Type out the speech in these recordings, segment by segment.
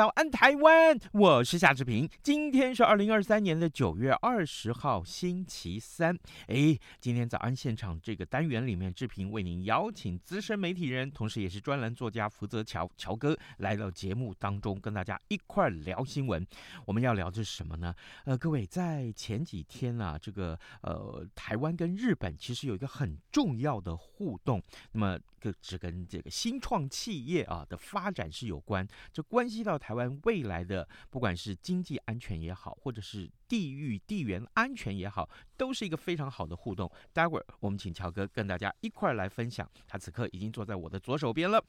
早安，台湾！我是夏志平。今天是二零二三年的九月二十号，星期三。哎，今天早安现场这个单元里面，志平为您邀请资深媒体人，同时也是专栏作家福泽乔乔哥来到节目当中，跟大家一块聊新闻。我们要聊的是什么呢？呃，各位在前几天啊，这个呃，台湾跟日本其实有一个很重要的互动。那么，这只跟这个新创企业啊的发展是有关，这关系到台。台湾未来的不管是经济安全也好，或者是地域地缘安全也好，都是一个非常好的互动。待会儿我们请乔哥跟大家一块儿来分享，他此刻已经坐在我的左手边了。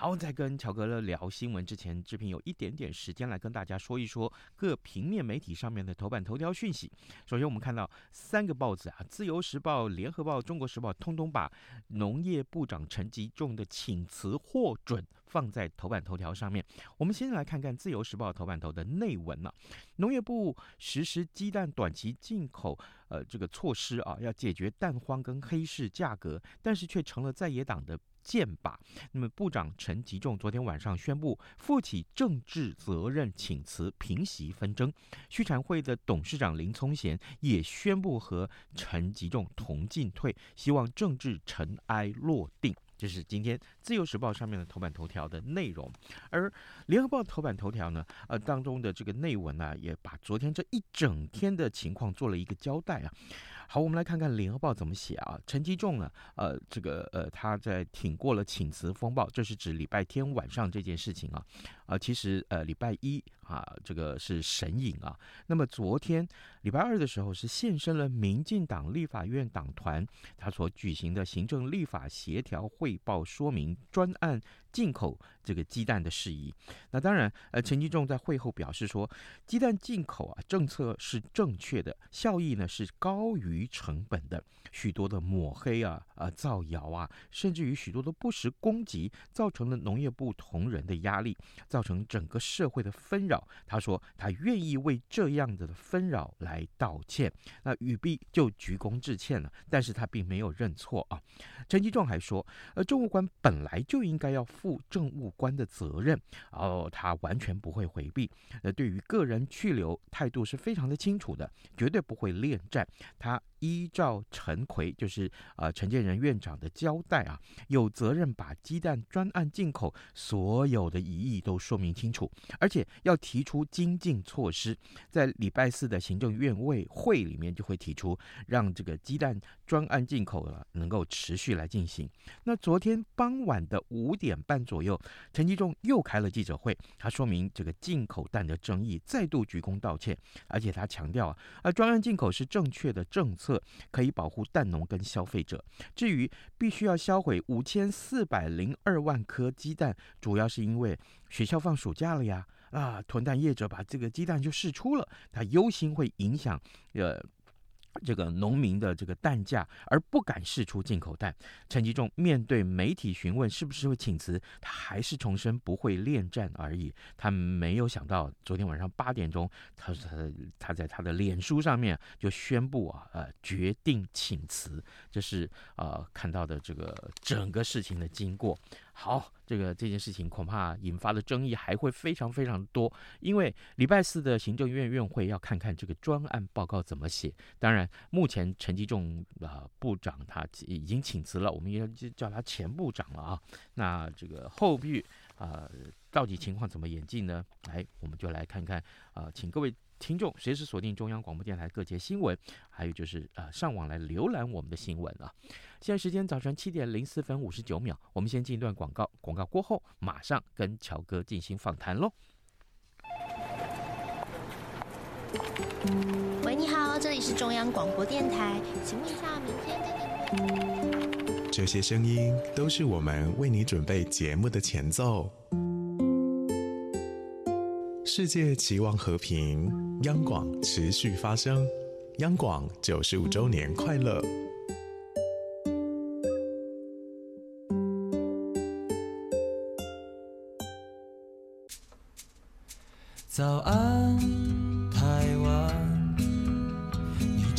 好，在跟乔哥聊新闻之前，志平有一点点时间来跟大家说一说各平面媒体上面的头版头条讯息。首先，我们看到三个报纸啊，《自由时报》、《联合报》、《中国时报》通通把农业部长陈吉仲的请辞获准放在头版头条上面。我们先来看看《自由时报》头版头的内文啊，农业部实施鸡蛋短期进口呃这个措施啊，要解决蛋荒跟黑市价格，但是却成了在野党的。剑靶。那么，部长陈吉仲昨天晚上宣布负起政治责任，请辞，平息纷争。续产会的董事长林聪贤也宣布和陈吉仲同进退，希望政治尘埃落定。这是今天自由时报上面的头版头条的内容。而联合报头版头条呢，呃，当中的这个内文呢、啊，也把昨天这一整天的情况做了一个交代啊。好，我们来看看联合报怎么写啊。陈吉仲呢，呃，这个呃，他在挺过了请辞风暴，这是指礼拜天晚上这件事情啊。啊，其实呃，礼拜一啊，这个是神隐啊。那么昨天礼拜二的时候是现身了民进党立法院党团他所举行的行政立法协调汇报说明专案。进口这个鸡蛋的事宜，那当然，呃，陈吉仲在会后表示说，鸡蛋进口啊政策是正确的，效益呢是高于成本的。许多的抹黑啊、啊造谣啊，甚至于许多的不实攻击，造成了农业部同仁的压力，造成整个社会的纷扰。他说他愿意为这样子的纷扰来道歉，那语毕就鞠躬致歉了，但是他并没有认错啊。陈吉仲还说，呃，政务官本来就应该要。负政务官的责任，哦，他完全不会回避。那，对于个人去留态度是非常的清楚的，绝对不会恋战。他依照陈奎，就是呃陈建仁院长的交代啊，有责任把鸡蛋专案进口所有的疑义都说明清楚，而且要提出精进措施。在礼拜四的行政院会会里面就会提出，让这个鸡蛋专案进口了能够持续来进行。那昨天傍晚的五点半左右，陈吉仲又开了记者会，他说明这个进口蛋的争议，再度鞠躬道歉，而且他强调啊，呃，专案进口是正确的政策，可以保护蛋农跟消费者。至于必须要销毁五千四百零二万颗鸡蛋，主要是因为学校放暑假了呀，啊，囤蛋业者把这个鸡蛋就释出了，他忧心会影响呃。这个农民的这个蛋价，而不敢试出进口蛋。陈吉仲面对媒体询问是不是会请辞，他还是重申不会恋战而已。他没有想到昨天晚上八点钟，他他他在他的脸书上面就宣布啊，呃，决定请辞。这是呃看到的这个整个事情的经过。好，这个这件事情恐怕引发的争议还会非常非常多，因为礼拜四的行政院院会要看看这个专案报告怎么写。当然，目前陈吉仲啊、部长他已经请辞了，我们也就叫他前部长了啊。那这个后续啊、到底情况怎么演进呢？来，我们就来看看啊、请各位。听众随时锁定中央广播电台各节新闻，还有就是呃上网来浏览我们的新闻啊。现在时间早晨七点零四分五十九秒，我们先进一段广告，广告过后马上跟乔哥进行访谈喽。喂，你好，这里是中央广播电台，请问一下明天这些声音都是我们为你准备节目的前奏。世界期望和平，央广持续发声，央广九十五周年快乐。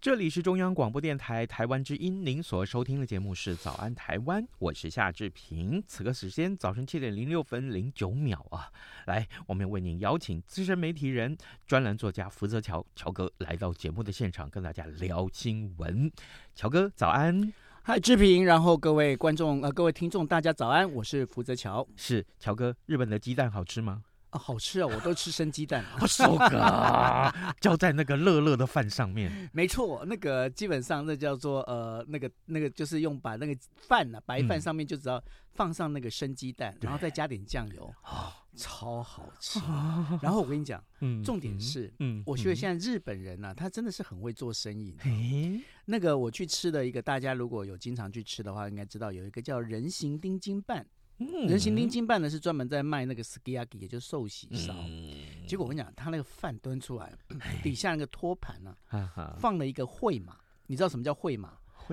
这里是中央广播电台台湾之音，您所收听的节目是《早安台湾》，我是夏志平。此刻时间早晨七点零六分零九秒啊，来，我们为您邀请资深媒体人、专栏作家福泽乔乔哥来到节目的现场，跟大家聊新闻。乔哥，早安！嗨，志平，然后各位观众呃，各位听众，大家早安，我是福泽乔。是乔哥，日本的鸡蛋好吃吗？啊，好吃啊！我都吃生鸡蛋，收割，浇在那个热热的饭上面。没错，那个基本上那叫做呃，那个那个就是用把那个饭呢、啊，白饭上面就只要放上那个生鸡蛋，嗯、然后再加点酱油，超好吃。然后我跟你讲，嗯、重点是，嗯，我觉得现在日本人呢、啊，他真的是很会做生意。嗯、那个我去吃的一个，大家如果有经常去吃的话，应该知道有一个叫人形丁金饭。人形丁金办呢是专门在卖那个 sukiyaki，也就是寿喜烧。嗯、结果我跟你讲，他那个饭端出来，底下那个托盘呢、啊，放了一个会马。你知道什么叫绘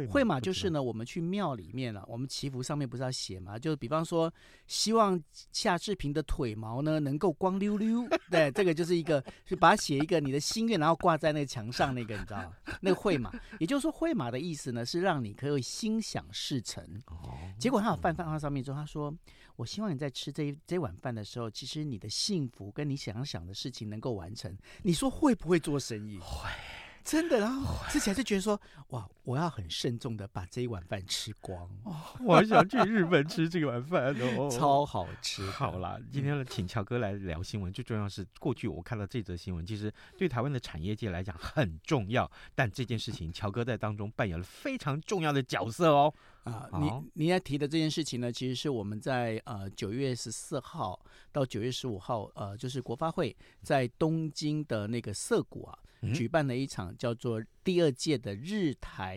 马？绘马就是呢，我们去庙里面了、啊，我们祈福上面不是要写吗？就是比方说，希望夏志平的腿毛呢能够光溜溜。对，这个就是一个，是把它写一个你的心愿，然后挂在那个墙上那个，你知道吗？那个会马，也就是说，会马的意思呢是让你可以心想事成。哦结果他有饭放在上面之后，他说：“我希望你在吃这这碗饭的时候，其实你的幸福跟你想想的事情能够完成。”你说会不会做生意？会。真的，然后吃起来就觉得说，哇，我要很慎重的把这一碗饭吃光。哦，我好想去日本吃这碗饭哦，超好吃。好啦，今天请乔哥来聊新闻，最重要是过去我看到这则新闻，其实对台湾的产业界来讲很重要，但这件事情乔哥在当中扮演了非常重要的角色哦。啊，你你要提的这件事情呢，其实是我们在呃九月十四号到九月十五号，呃，就是国发会在东京的那个涩谷啊。举办了一场叫做第二届的日台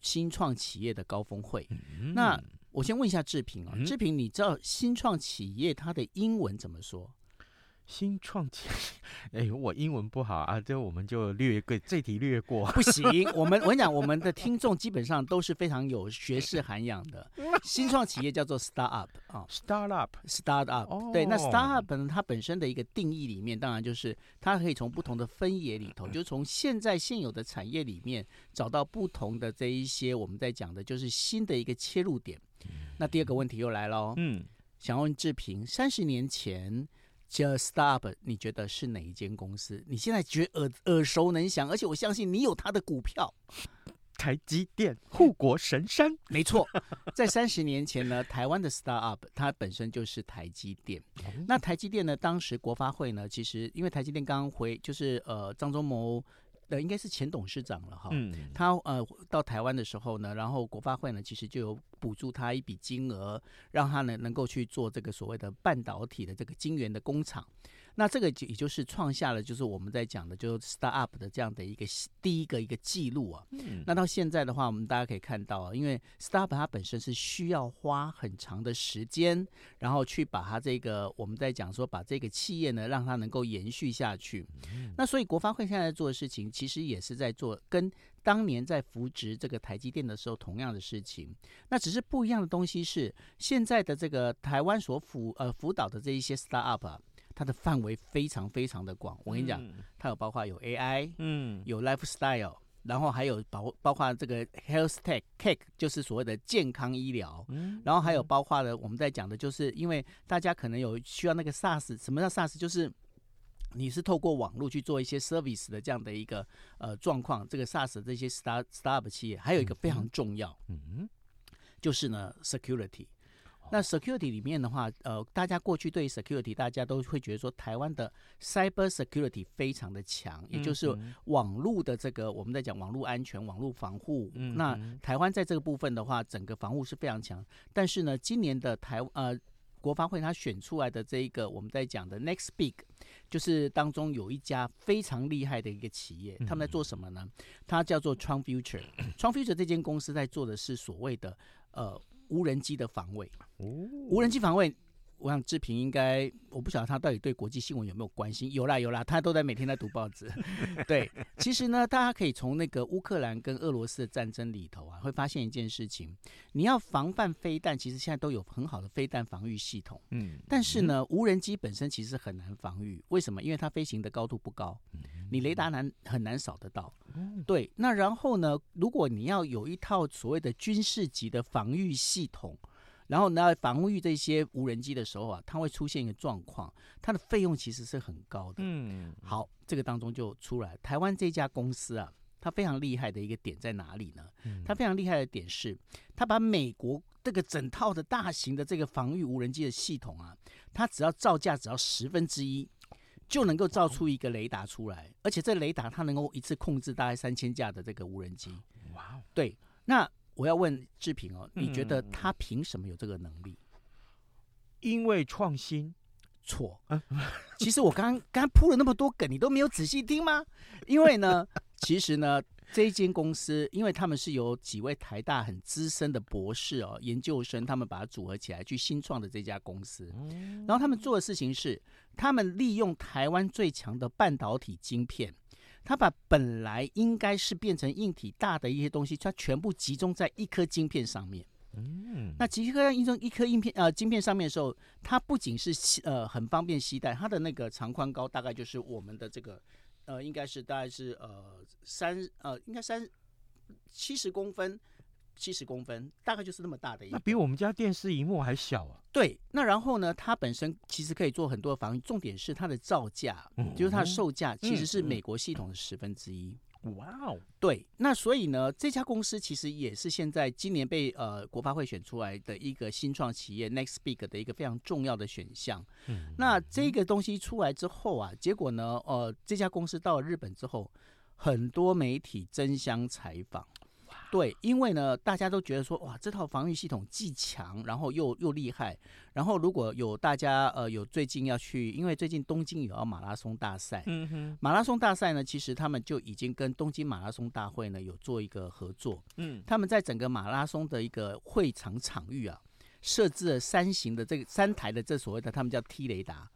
新创企业的高峰会。嗯、那我先问一下志平啊，嗯、志平，你知道新创企业它的英文怎么说？新创企业，哎，我英文不好啊，这我们就略过这题略过。不行，我们我跟你讲，我们的听众基本上都是非常有学识涵养的。新创企业叫做 start up 啊，start up，start up。Oh. 对，那 start up 呢，它本身的一个定义里面，当然就是它可以从不同的分野里头，就从现在现有的产业里面找到不同的这一些我们在讲的，就是新的一个切入点。那第二个问题又来喽，嗯，想问志平，三十年前。叫 Startup，你觉得是哪一间公司？你现在觉得耳耳熟能详，而且我相信你有他的股票。台积电，护国神山。没错，在三十年前呢，台湾的 Startup 它本身就是台积电。那台积电呢，当时国发会呢，其实因为台积电刚回，就是呃张忠谋。呃，应该是前董事长了哈。嗯，他呃到台湾的时候呢，然后国发会呢其实就有补助他一笔金额，让他呢能够去做这个所谓的半导体的这个晶圆的工厂。那这个就也就是创下了，就是我们在讲的，就是 start up 的这样的一个第一个一个记录啊。嗯。那到现在的话，我们大家可以看到啊，因为 start up 它本身是需要花很长的时间，然后去把它这个我们在讲说把这个企业呢，让它能够延续下去。嗯。那所以国发会现在做的事情，其实也是在做跟当年在扶植这个台积电的时候同样的事情。那只是不一样的东西是，现在的这个台湾所辅呃辅导的这一些 start up 啊。它的范围非常非常的广，我跟你讲，嗯、它有包括有 AI，嗯，有 lifestyle，然后还有包包括这个 health tech，tech 就是所谓的健康医疗，嗯，然后还有包括了我们在讲的，就是因为大家可能有需要那个 SaaS，什么叫 SaaS？就是你是透过网络去做一些 service 的这样的一个呃状况，这个 SaaS 这些 start startup 企业，还有一个非常重要，嗯。嗯就是呢 security。那 security 里面的话，呃，大家过去对 security 大家都会觉得说，台湾的 cyber security 非常的强，也就是网络的这个我们在讲网络安全、网络防护。那台湾在这个部分的话，整个防护是非常强。但是呢，今年的台呃国发会他选出来的这一个我们在讲的 next big，就是当中有一家非常厉害的一个企业，他们在做什么呢？它叫做 Tron Future。Tron Future 这间公司在做的是所谓的呃。无人机的防卫，无人机防卫，我想志平应该，我不晓得他到底对国际新闻有没有关心。有啦有啦，他都在每天在读报纸。对，其实呢，大家可以从那个乌克兰跟俄罗斯的战争里头啊，会发现一件事情：你要防范飞弹，其实现在都有很好的飞弹防御系统。嗯，但是呢，无人机本身其实很难防御。为什么？因为它飞行的高度不高，你雷达难很难扫得到。对，那然后呢？如果你要有一套所谓的军事级的防御系统，然后呢，防御这些无人机的时候啊，它会出现一个状况，它的费用其实是很高的。嗯，好，这个当中就出来，台湾这家公司啊，它非常厉害的一个点在哪里呢？它非常厉害的点是，它把美国这个整套的大型的这个防御无人机的系统啊，它只要造价只要十分之一。就能够造出一个雷达出来，而且这雷达它能够一次控制大概三千架的这个无人机。哇哦，对，那我要问志平哦，你觉得他凭什么有这个能力？因为创新？错。其实我刚刚刚铺了那么多梗，你都没有仔细听吗？因为呢，其实呢。这一间公司，因为他们是由几位台大很资深的博士哦，研究生，他们把它组合起来去新创的这家公司。然后他们做的事情是，他们利用台湾最强的半导体晶片，他把本来应该是变成硬体大的一些东西，它全部集中在一颗晶片上面。嗯，那集合在一一颗硬片呃晶片上面的时候，它不仅是呃很方便携带，它的那个长宽高大概就是我们的这个。呃，应该是大概是呃三呃，应该三七十公分，七十公分，大概就是那么大的一个。那比我们家电视荧幕还小啊。对，那然后呢，它本身其实可以做很多的防御，重点是它的造价，嗯、就是它的售价其实是美国系统的十分之一。哇哦，对，那所以呢，这家公司其实也是现在今年被呃国发会选出来的一个新创企业 Next Big 的一个非常重要的选项。嗯，那这个东西出来之后啊，结果呢，呃，这家公司到了日本之后，很多媒体争相采访。对，因为呢，大家都觉得说，哇，这套防御系统既强，然后又又厉害。然后如果有大家呃有最近要去，因为最近东京有要马拉松大赛，嗯哼，马拉松大赛呢，其实他们就已经跟东京马拉松大会呢有做一个合作，嗯，他们在整个马拉松的一个会场场域啊，设置了三型的这个三台的这所谓的他们叫 T 雷达，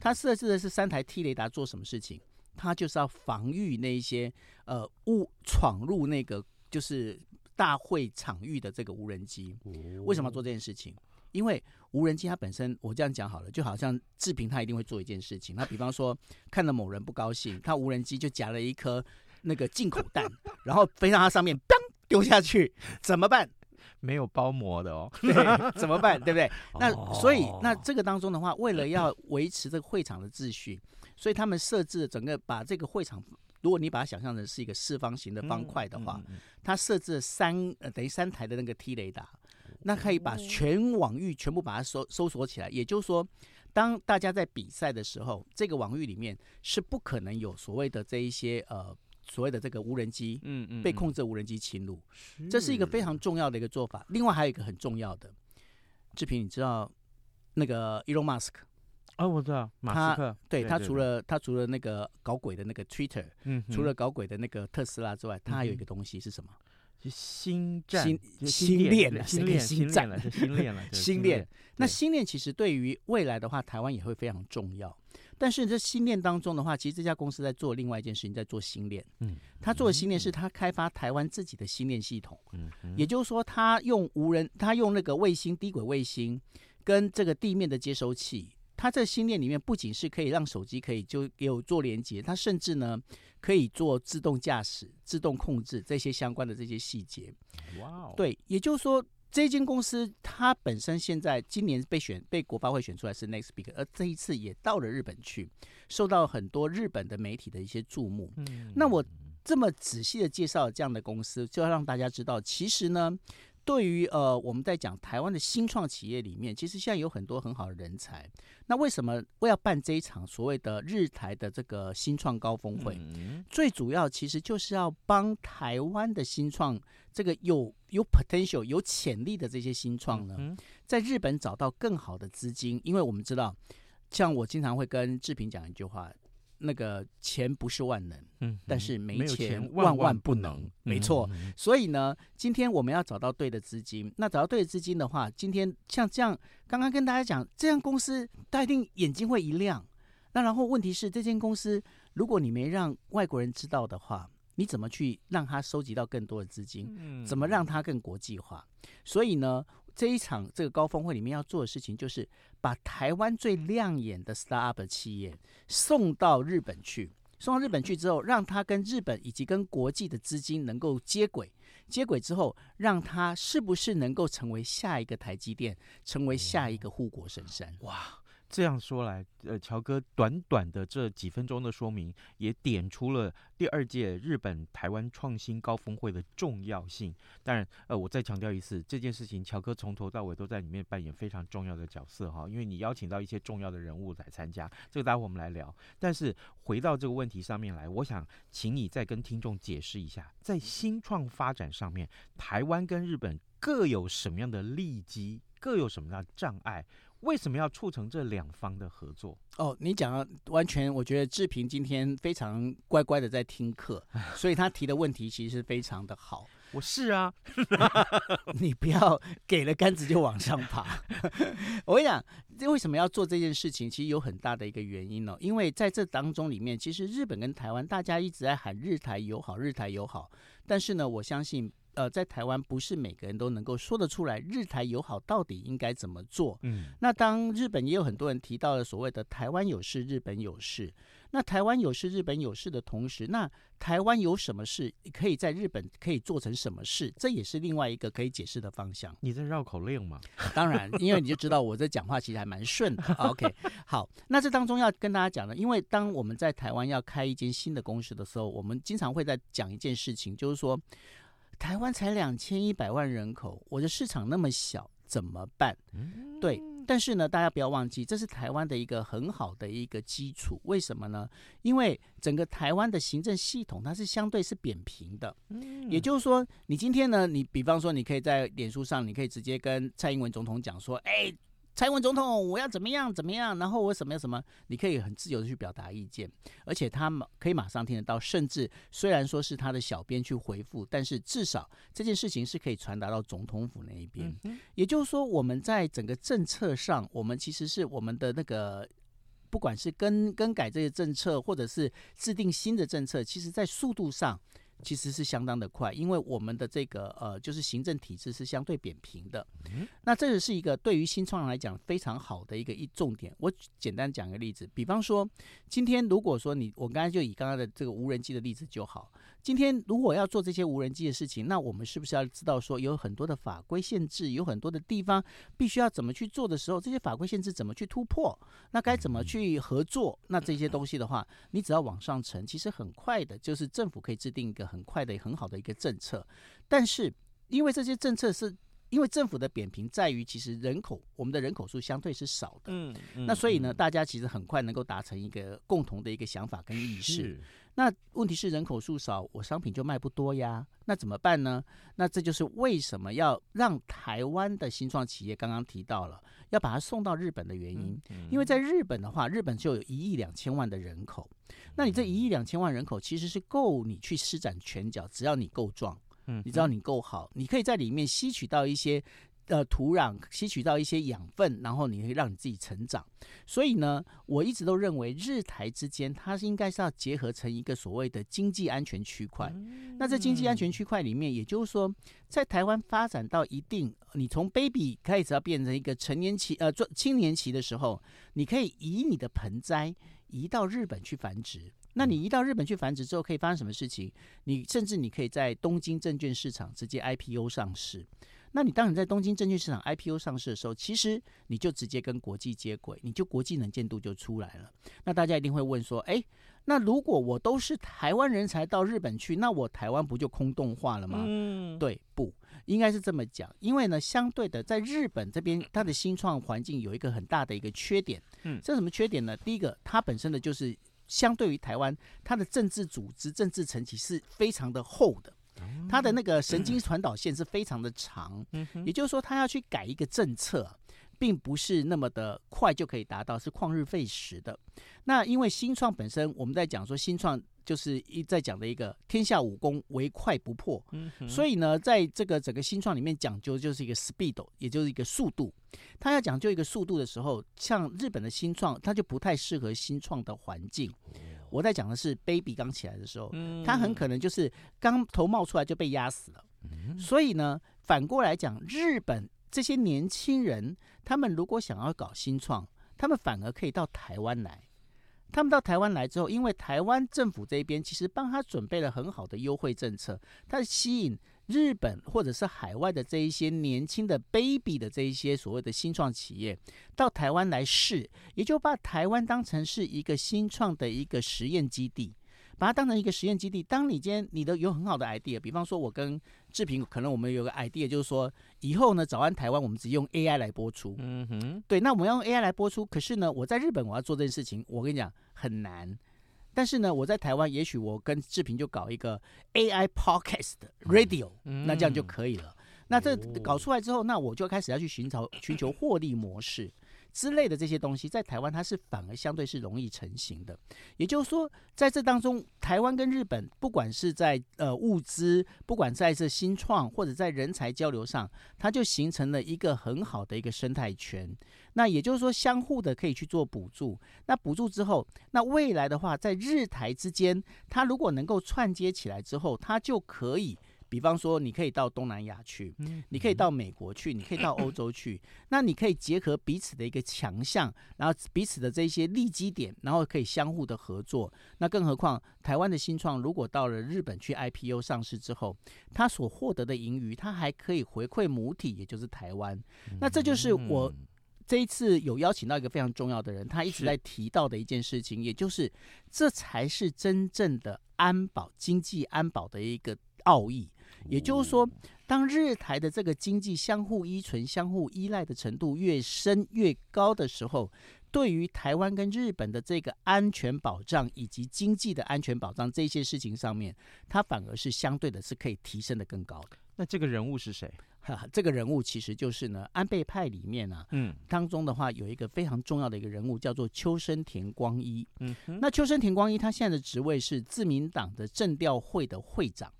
它设置的是三台 T 雷达做什么事情？它就是要防御那一些呃误闯入那个。就是大会场域的这个无人机，为什么要做这件事情？因为无人机它本身，我这样讲好了，就好像志平他一定会做一件事情。他比方说看到某人不高兴，他无人机就夹了一颗那个进口蛋，然后飞到他上面，砰丢下去，怎么办？没有包膜的哦，对，怎么办？对不对？那所以那这个当中的话，为了要维持这个会场的秩序，所以他们设置了整个把这个会场。如果你把它想象成是一个四方形的方块的话，它设置了三呃等于三台的那个 T 雷达，那可以把全网域全部把它搜搜索起来。也就是说，当大家在比赛的时候，这个网域里面是不可能有所谓的这一些呃所谓的这个无人机，嗯嗯，被控制无人机侵入，这是一个非常重要的一个做法。另外还有一个很重要的，志平，你知道那个 Elon Musk？哦，我知道，马斯克，对，他除了他除了那个搞鬼的那个 Twitter，嗯，除了搞鬼的那个特斯拉之外，他还有一个东西是什么？是星战，星星链了，星链，星战了，星链了，星链。那星链其实对于未来的话，台湾也会非常重要。但是这星链当中的话，其实这家公司在做另外一件事情，在做星链。嗯，他做的星链是他开发台湾自己的星链系统。嗯，也就是说，他用无人，他用那个卫星低轨卫星跟这个地面的接收器。它这星链里面不仅是可以让手机可以就有做连接，它甚至呢可以做自动驾驶、自动控制这些相关的这些细节。哇 Wow，对，也就是说，这间公司它本身现在今年被选被国发会选出来是 Next Big，而这一次也到了日本去，受到很多日本的媒体的一些注目。嗯，那我这么仔细的介绍这样的公司，就要让大家知道，其实呢。对于呃，我们在讲台湾的新创企业里面，其实现在有很多很好的人才。那为什么我要办这一场所谓的日台的这个新创高峰会？嗯、最主要其实就是要帮台湾的新创这个有有 potential 有潜力的这些新创呢，嗯、在日本找到更好的资金，因为我们知道，像我经常会跟志平讲一句话。那个钱不是万能，嗯，但是没钱万万不能，嗯、没错。嗯、所以呢，今天我们要找到对的资金。那找到对的资金的话，今天像这样，刚刚跟大家讲，这样公司大家一定眼睛会一亮。那然后问题是，这间公司如果你没让外国人知道的话，你怎么去让他收集到更多的资金？嗯、怎么让他更国际化？所以呢，这一场这个高峰会里面要做的事情，就是把台湾最亮眼的 startup 企业送到日本去。送到日本去之后，让他跟日本以及跟国际的资金能够接轨。接轨之后，让他是不是能够成为下一个台积电，成为下一个护国神山？哇！这样说来，呃，乔哥短短的这几分钟的说明，也点出了第二届日本台湾创新高峰会的重要性。当然，呃，我再强调一次，这件事情，乔哥从头到尾都在里面扮演非常重要的角色哈，因为你邀请到一些重要的人物来参加，这个待会我们来聊。但是回到这个问题上面来，我想请你再跟听众解释一下，在新创发展上面，台湾跟日本各有什么样的利基，各有什么样的障碍？为什么要促成这两方的合作？哦，你讲的完全，我觉得志平今天非常乖乖的在听课，所以他提的问题其实非常的好。我是啊，你不要给了杆子就往上爬。我跟你讲，这为什么要做这件事情？其实有很大的一个原因哦，因为在这当中里面，其实日本跟台湾大家一直在喊日台友好，日台友好，但是呢，我相信。呃，在台湾不是每个人都能够说得出来日台友好到底应该怎么做。嗯，那当日本也有很多人提到了所谓的台湾有事，日本有事。那台湾有事，日本有事的同时，那台湾有什么事可以在日本可以做成什么事？这也是另外一个可以解释的方向。你在绕口令吗？当然，因为你就知道我这讲话其实还蛮顺的。OK，好，那这当中要跟大家讲的，因为当我们在台湾要开一间新的公司的时候，我们经常会在讲一件事情，就是说。台湾才两千一百万人口，我的市场那么小，怎么办？对，但是呢，大家不要忘记，这是台湾的一个很好的一个基础。为什么呢？因为整个台湾的行政系统它是相对是扁平的，也就是说，你今天呢，你比方说，你可以在脸书上，你可以直接跟蔡英文总统讲说，哎。蔡英文总统，我要怎么样怎么样？然后我什么什么，你可以很自由的去表达意见，而且他可以马上听得到。甚至虽然说是他的小编去回复，但是至少这件事情是可以传达到总统府那一边。嗯、也就是说，我们在整个政策上，我们其实是我们的那个，不管是更更改这些政策，或者是制定新的政策，其实在速度上。其实是相当的快，因为我们的这个呃，就是行政体制是相对扁平的。嗯、那这个是一个对于新创来讲非常好的一个一重点。我简单讲个例子，比方说，今天如果说你，我刚才就以刚刚的这个无人机的例子就好。今天如果要做这些无人机的事情，那我们是不是要知道说有很多的法规限制，有很多的地方必须要怎么去做的时候，这些法规限制怎么去突破？那该怎么去合作？那这些东西的话，你只要往上层，其实很快的，就是政府可以制定一个很快的、很好的一个政策。但是因为这些政策是因为政府的扁平在于，其实人口我们的人口数相对是少的，嗯，那所以呢，大家其实很快能够达成一个共同的一个想法跟意识。那问题是人口数少，我商品就卖不多呀。那怎么办呢？那这就是为什么要让台湾的新创企业刚刚提到了要把它送到日本的原因。因为在日本的话，日本就有一亿两千万的人口。那你这一亿两千万人口其实是够你去施展拳脚，只要你够壮，嗯，你知道你够好，你可以在里面吸取到一些。呃，土壤吸取到一些养分，然后你会让你自己成长。所以呢，我一直都认为日台之间，它是应该是要结合成一个所谓的经济安全区块。那在经济安全区块里面，也就是说，在台湾发展到一定，你从 baby 开始要变成一个成年期，呃，做青年期的时候，你可以以你的盆栽移到日本去繁殖。那你移到日本去繁殖之后，可以发生什么事情？你甚至你可以在东京证券市场直接 IPO 上市。那你当你在东京证券市场 IPO 上市的时候，其实你就直接跟国际接轨，你就国际能见度就出来了。那大家一定会问说，哎，那如果我都是台湾人才到日本去，那我台湾不就空洞化了吗？嗯，对，不应该是这么讲，因为呢，相对的，在日本这边，它的新创环境有一个很大的一个缺点。嗯，这什么缺点呢？第一个，它本身的就是相对于台湾，它的政治组织、政治层级是非常的厚的。它的那个神 经传导线是非常的长，也就是说，他要去改一个政策，并不是那么的快就可以达到，是旷日费时的。那因为新创本身，我们在讲说新创就是一在讲的一个天下武功唯快不破，所以呢，在这个整个新创里面讲究就是一个 speed，也就是一个速度。他要讲究一个速度的时候，像日本的新创，它就不太适合新创的环境。我在讲的是 baby 刚起来的时候，他很可能就是刚头冒出来就被压死了。所以呢，反过来讲，日本这些年轻人，他们如果想要搞新创，他们反而可以到台湾来。他们到台湾来之后，因为台湾政府这边其实帮他准备了很好的优惠政策，他吸引。日本或者是海外的这一些年轻的 baby 的这一些所谓的新创企业到台湾来试，也就把台湾当成是一个新创的一个实验基地，把它当成一个实验基地。当你今天你的有很好的 idea，比方说我跟志平可能我们有个 idea，就是说以后呢早安台湾我们只用 AI 来播出。嗯哼，对，那我们要用 AI 来播出，可是呢我在日本我要做这件事情，我跟你讲很难。但是呢，我在台湾，也许我跟志平就搞一个 AI Podcast Radio，嗯，那这样就可以了。那这搞出来之后，那我就开始要去寻找寻求获利模式。之类的这些东西，在台湾它是反而相对是容易成型的。也就是说，在这当中，台湾跟日本，不管是在呃物资，不管在这新创或者在人才交流上，它就形成了一个很好的一个生态圈。那也就是说，相互的可以去做补助。那补助之后，那未来的话，在日台之间，它如果能够串接起来之后，它就可以。比方说，你可以到东南亚去，你可以到美国去，你可以到欧洲去。那你可以结合彼此的一个强项，然后彼此的这些利基点，然后可以相互的合作。那更何况，台湾的新创如果到了日本去 IPO 上市之后，它所获得的盈余，它还可以回馈母体，也就是台湾。那这就是我这一次有邀请到一个非常重要的人，他一直在提到的一件事情，也就是这才是真正的安保经济安保的一个奥义。也就是说，当日台的这个经济相互依存、相互依赖的程度越深越高的时候，对于台湾跟日本的这个安全保障以及经济的安全保障这些事情上面，它反而是相对的是可以提升的更高的。那这个人物是谁？哈，这个人物其实就是呢，安倍派里面呢、啊，嗯，当中的话有一个非常重要的一个人物叫做秋生田光一。嗯，那秋生田光一他现在的职位是自民党的政调会的会长。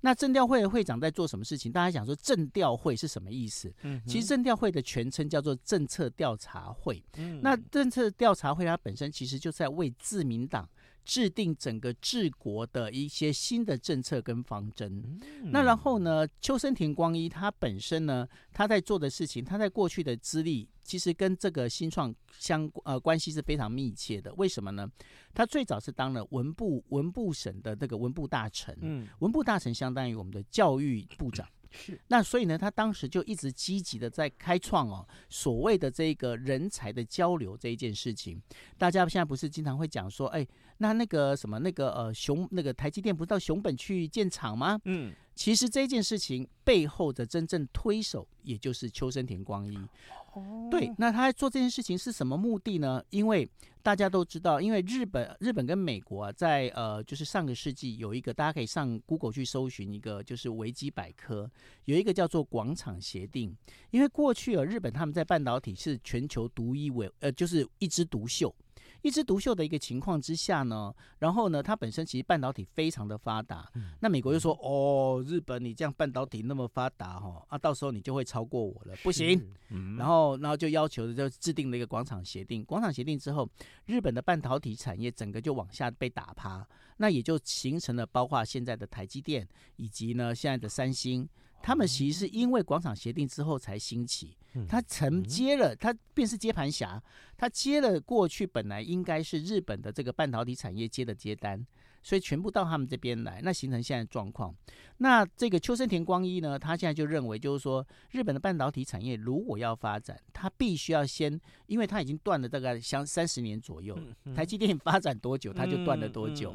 那政调会的会长在做什么事情？大家想说政调会是什么意思？嗯，其实政调会的全称叫做政策调查会。嗯，那政策调查会它本身其实就是在为自民党制定整个治国的一些新的政策跟方针。嗯，那然后呢，秋生田光一他本身呢，他在做的事情，他在过去的资历。其实跟这个新创相呃关系是非常密切的，为什么呢？他最早是当了文部文部省的那个文部大臣，嗯，文部大臣相当于我们的教育部长，是。那所以呢，他当时就一直积极的在开创哦所谓的这个人才的交流这一件事情。大家现在不是经常会讲说，哎，那那个什么那个呃熊那个台积电不是到熊本去建厂吗？嗯，其实这件事情背后的真正推手，也就是秋生田光一。对，那他在做这件事情是什么目的呢？因为大家都知道，因为日本、日本跟美国啊，在呃，就是上个世纪有一个，大家可以上 Google 去搜寻一个，就是维基百科，有一个叫做广场协定。因为过去啊，日本他们在半导体是全球独一为，呃，就是一枝独秀。一枝独秀的一个情况之下呢，然后呢，它本身其实半导体非常的发达。嗯、那美国就说：“哦，日本你这样半导体那么发达哈，啊，到时候你就会超过我了，不行。嗯”然后，然后就要求就制定了一个广场协定。广场协定之后，日本的半导体产业整个就往下被打趴，那也就形成了包括现在的台积电以及呢现在的三星。他们其实是因为广场协定之后才兴起，他承接了，他便是接盘侠，他接了过去本来应该是日本的这个半导体产业接的接单，所以全部到他们这边来，那形成现在状况。那这个秋生田光一呢，他现在就认为，就是说日本的半导体产业如果要发展，他必须要先，因为他已经断了大概相三十年左右，台积电发展多久，他就断了多久。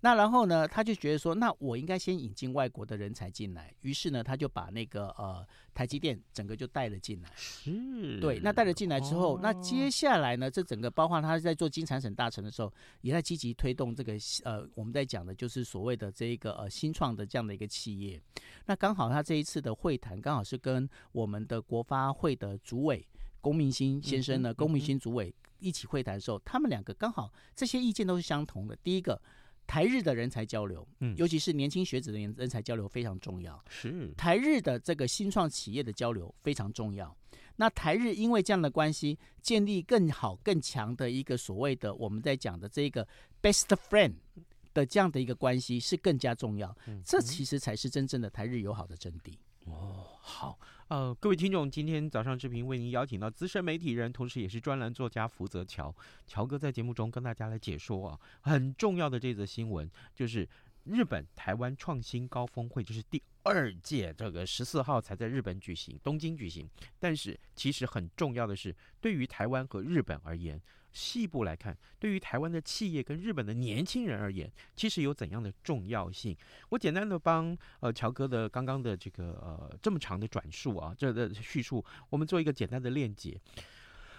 那然后呢，他就觉得说，那我应该先引进外国的人才进来。于是呢，他就把那个呃台积电整个就带了进来。是。对，那带了进来之后，那接下来呢，这整个包括他在做金产省大臣的时候，也在积极推动这个呃我们在讲的就是所谓的这一个呃新创的这样的一个。企业，那刚好他这一次的会谈，刚好是跟我们的国发会的主委龚明鑫先生呢，龚明鑫主委一起会谈的时候，他们两个刚好这些意见都是相同的。第一个，台日的人才交流，嗯，尤其是年轻学子的人人才交流非常重要。是台日的这个新创企业的交流非常重要。那台日因为这样的关系，建立更好更强的一个所谓的我们在讲的这个 best friend。的这样的一个关系是更加重要，这其实才是真正的台日友好的真谛。哦，好，呃，各位听众，今天早上志平为您邀请到资深媒体人，同时也是专栏作家福泽乔，乔哥在节目中跟大家来解说啊，很重要的这则新闻就是日本台湾创新高峰会，就是第二届这个十四号才在日本举行，东京举行，但是其实很重要的是，对于台湾和日本而言。细部来看，对于台湾的企业跟日本的年轻人而言，其实有怎样的重要性？我简单的帮呃乔哥的刚刚的这个呃这么长的转述啊，这个叙述，我们做一个简单的链接。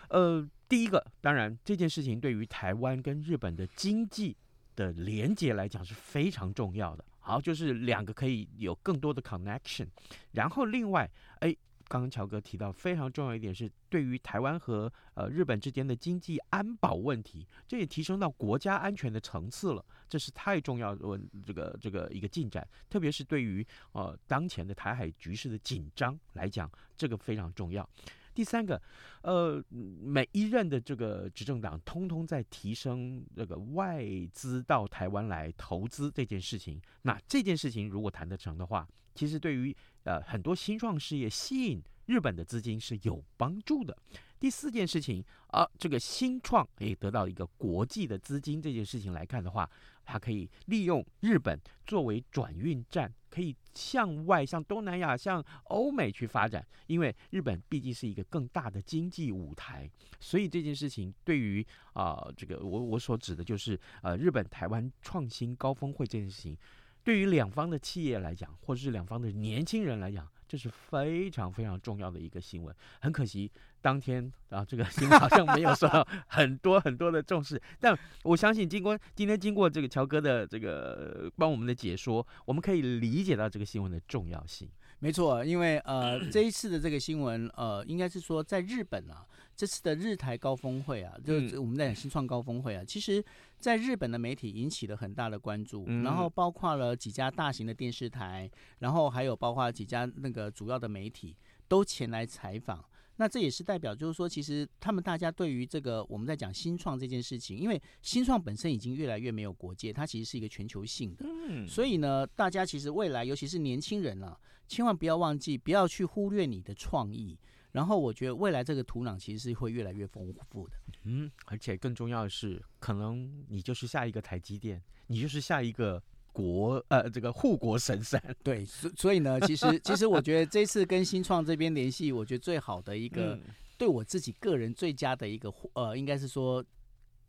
呃，第一个，当然这件事情对于台湾跟日本的经济的连接来讲是非常重要的。好，就是两个可以有更多的 connection。然后另外，哎。刚刚乔哥提到非常重要一点是，对于台湾和呃日本之间的经济安保问题，这也提升到国家安全的层次了，这是太重要的问这个这个一个进展，特别是对于呃当前的台海局势的紧张来讲，这个非常重要。第三个，呃，每一任的这个执政党通通在提升这个外资到台湾来投资这件事情，那这件事情如果谈得成的话，其实对于呃很多新创事业吸引日本的资金是有帮助的。第四件事情啊，这个新创可以得到一个国际的资金，这件事情来看的话，它可以利用日本作为转运站，可以向外、向东南亚、向欧美去发展。因为日本毕竟是一个更大的经济舞台，所以这件事情对于啊、这个我我所指的就是呃，日本台湾创新高峰会这件事情。对于两方的企业来讲，或者是两方的年轻人来讲，这是非常非常重要的一个新闻。很可惜，当天啊，这个新闻好像没有受到 很多很多的重视。但我相信，经过今天经过这个乔哥的这个帮我们的解说，我们可以理解到这个新闻的重要性。没错，因为呃，这一次的这个新闻，呃，应该是说在日本啊。这次的日台高峰会啊，就是我们在讲新创高峰会啊，其实在日本的媒体引起了很大的关注，然后包括了几家大型的电视台，然后还有包括几家那个主要的媒体都前来采访。那这也是代表，就是说，其实他们大家对于这个我们在讲新创这件事情，因为新创本身已经越来越没有国界，它其实是一个全球性的，所以呢，大家其实未来，尤其是年轻人啊，千万不要忘记，不要去忽略你的创意。然后我觉得未来这个土壤其实是会越来越丰富的，嗯，而且更重要的是，可能你就是下一个台积电，你就是下一个国呃这个护国神山。对，所所以呢，其实其实我觉得这次跟新创这边联系，我觉得最好的一个，嗯、对我自己个人最佳的一个呃，应该是说。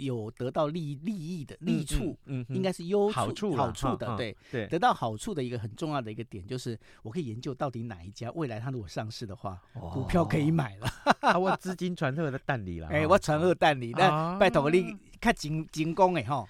有得到利利益的利处，嗯，嗯应该是优处好处好处的，哈哈对。对，得到好处的一个很重要的一个点，就是我可以研究到底哪一家未来它如果上市的话，哦、股票可以买了，啊、我资金传到的蛋里了，哎，我传到蛋里，那拜托你看景景工哎哈。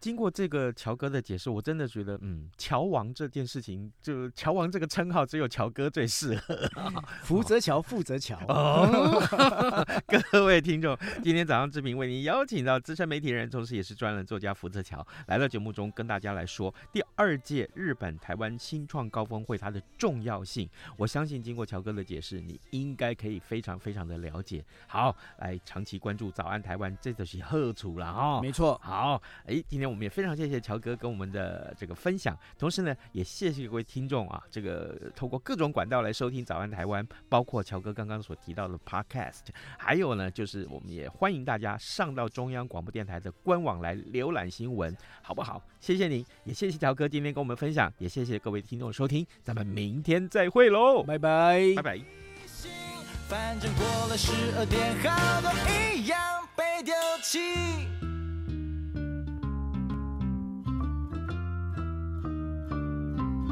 经过这个乔哥的解释，我真的觉得，嗯，乔王这件事情，就乔王这个称号，只有乔哥最适合。福泽乔，富泽乔。哦，各位听众，今天早上志平为您邀请到资深媒体人，同时也是专栏作家福泽乔，来到节目中跟大家来说第二届日本台湾新创高峰会它的重要性。我相信经过乔哥的解释，你应该可以非常非常的了解。好，来长期关注早安台湾，这就是贺楚了哈。没错，好。哎，今天我们也非常谢谢乔哥跟我们的这个分享，同时呢，也谢谢各位听众啊，这个透过各种管道来收听《早安台湾》，包括乔哥刚刚所提到的 Podcast，还有呢，就是我们也欢迎大家上到中央广播电台的官网来浏览新闻，好不好？谢谢您，也谢谢乔哥今天跟我们分享，也谢谢各位听众收听，咱们明天再会喽，拜拜，拜拜。反正过了十二点，好多一样被丢弃。